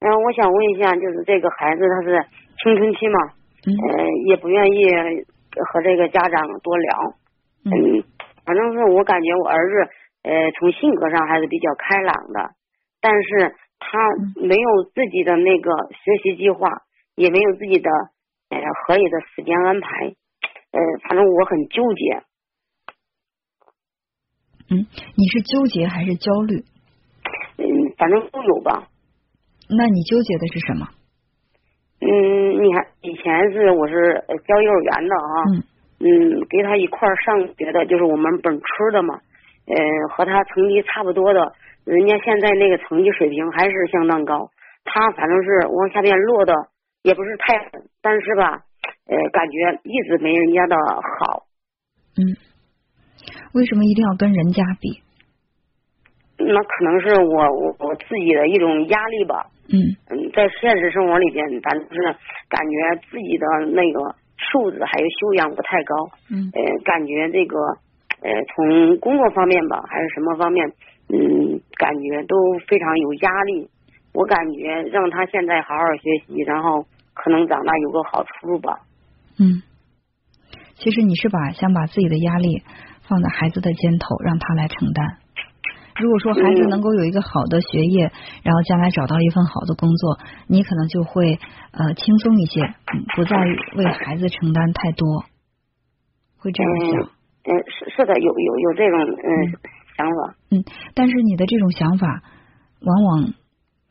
然后我想问一下，就是这个孩子他是青春期嘛，嗯呃，也不愿意和这个家长多聊，嗯嗯，反正是我感觉我儿子呃从性格上还是比较开朗的，但是他没有自己的那个学习计划，也没有自己的呃合理的时间安排，呃，反正我很纠结。嗯，你是纠结还是焦虑？嗯，反正都有吧。那你纠结的是什么？嗯，你看以前是我是呃教幼儿园的啊，嗯。嗯，给他一块儿上学的，就是我们本科的嘛，呃，和他成绩差不多的，人家现在那个成绩水平还是相当高，他反正是往下面落的也不是太狠，但是吧，呃，感觉一直没人家的好，嗯，为什么一定要跟人家比？那可能是我我我自己的一种压力吧，嗯嗯，在现实生活里边，咱就是感觉自己的那个素质还有修养不太高，嗯呃，感觉这个呃，从工作方面吧，还是什么方面，嗯，感觉都非常有压力。我感觉让他现在好好学习，然后可能长大有个好出路吧。嗯，其实你是把想把自己的压力放在孩子的肩头，让他来承担。如果说孩子嗯能够有一个好的学业，然后将来找到一份好的工作，你可能就会呃轻松一些，嗯不再为孩子承担太多，会这样想。嗯，是是的，有有有这种嗯想法。嗯，但是你的这种想法，往往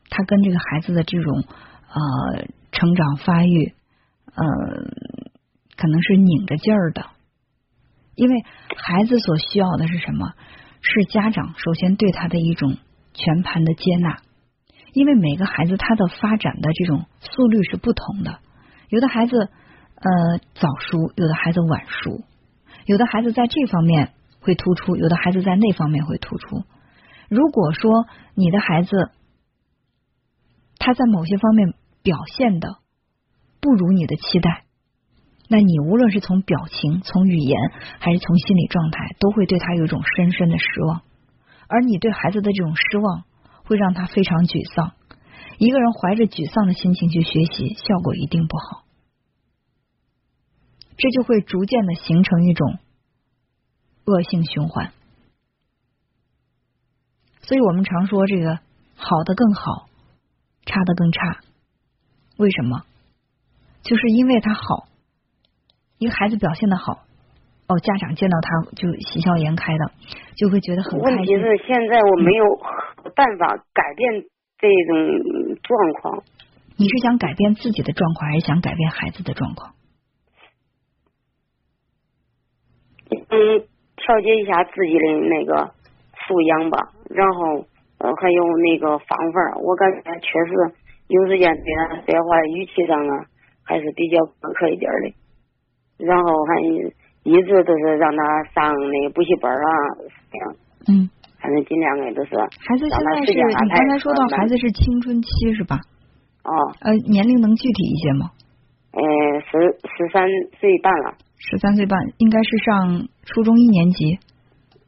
他跟这个孩子的这种呃成长发育，呃，可能是拧着劲儿的，因为孩子所需要的是什么？是家长首先对他的一种全盘的接纳，因为每个孩子他的发展的这种速率是不同的，有的孩子呃早熟，有的孩子晚熟，有的孩子在这方面会突出，有的孩子在那方面会突出。如果说你的孩子他在某些方面表现的不如你的期待，那你无论是从表情、从语言，还是从心理状态，都会对他有一种深深的失望。而你对孩子的这种失望，会让他非常沮丧。一个人怀着沮丧的心情去学习，效果一定不好。这就会逐渐的形成一种恶性循环。所以我们常说，这个好的更好，差的更差。为什么？就是因为他好，一个孩子表现的好，哦，家长见到他就喜笑颜开的，就会觉得很开心。问题是现在我没有办法改变这种状况。你是想改变自己的状况，还是想改变孩子的状况？嗯，调节一下自己的那个素养吧，然后呃还有那个方法，我感觉确实有时间对他说话语气上啊还是比较苛刻一点的，然后还一直都是让他上那个补习班啊，这样，嗯，反正尽量的都是孩子现在是你刚才说到孩子是青春期是吧？哦，呃，年龄能具体一些吗？呃十十三岁半了，十三岁半，应该是上初中一年级、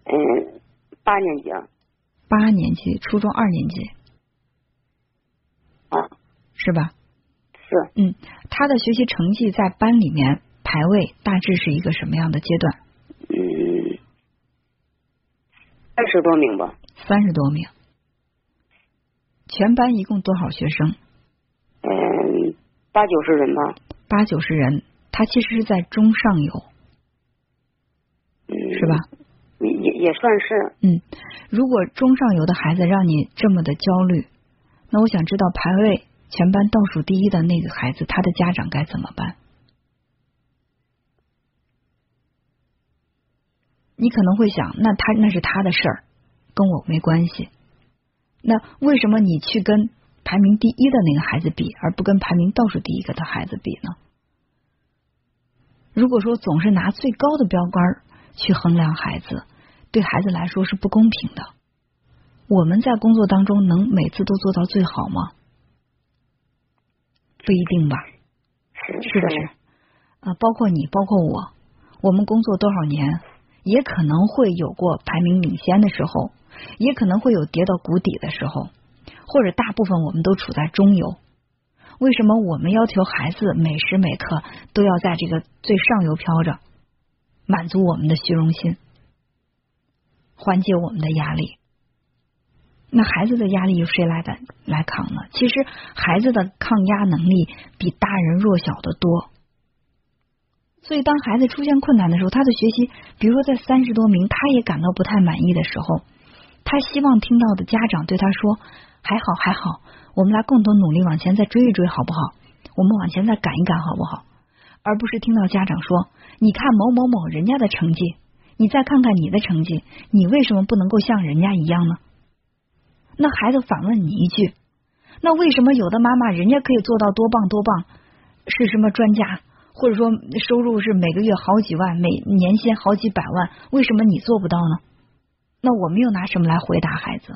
嗯八年级啊，八年级、初中二年级。啊。是吧？是。嗯，他的学习成绩在班里面排位大致是一个什么样的阶段？嗯二十多名吧。三十多名。全班一共多少学生？嗯，八九十人吧，八九十人。他其实是在中上游，嗯，是吧？也也也算是，嗯，如果中上游的孩子让你这么的焦虑，那我想知道排位全班倒数第一的那个孩子，他的家长该怎么办？你可能会想，那他那是他的事儿，跟我没关系。那为什么你去跟排名第一的那个孩子比，而不跟排名倒数第一个的孩子比呢？如果说总是拿最高的标杆去衡量孩子，对孩子来说是不公平的。我们在工作当中能每次都做到最好吗？不一定吧，是是不是？啊，包括你，包括我，我们工作多少年，也可能会有过排名领先的时候，也可能会有跌到谷底的时候。或者大部分我们都处在中游。为什么我们要求孩子每时每刻都要在这个最上游飘着，满足我们的虚荣心，缓解我们的压力？那孩子的压力由谁来的来扛呢？其实孩子的抗压能力比大人弱小的多。所以当孩子出现困难的时候，他的学习，比如说在三十多名，他也感到不太满意的时候，他希望听到的家长对他说：“还好，还好。”我们来共同努力往前再追一追，好不好？我们往前再赶一赶，好不好？而不是听到家长说：“你看某某某人家的成绩，你再看看你的成绩，你为什么不能够像人家一样呢？”那孩子反问你一句：“那为什么有的妈妈人家可以做到多棒多棒，是什么专家，或者说收入是每个月好几万，每年薪好几百万，为什么你做不到呢？”那我们又拿什么来回答孩子？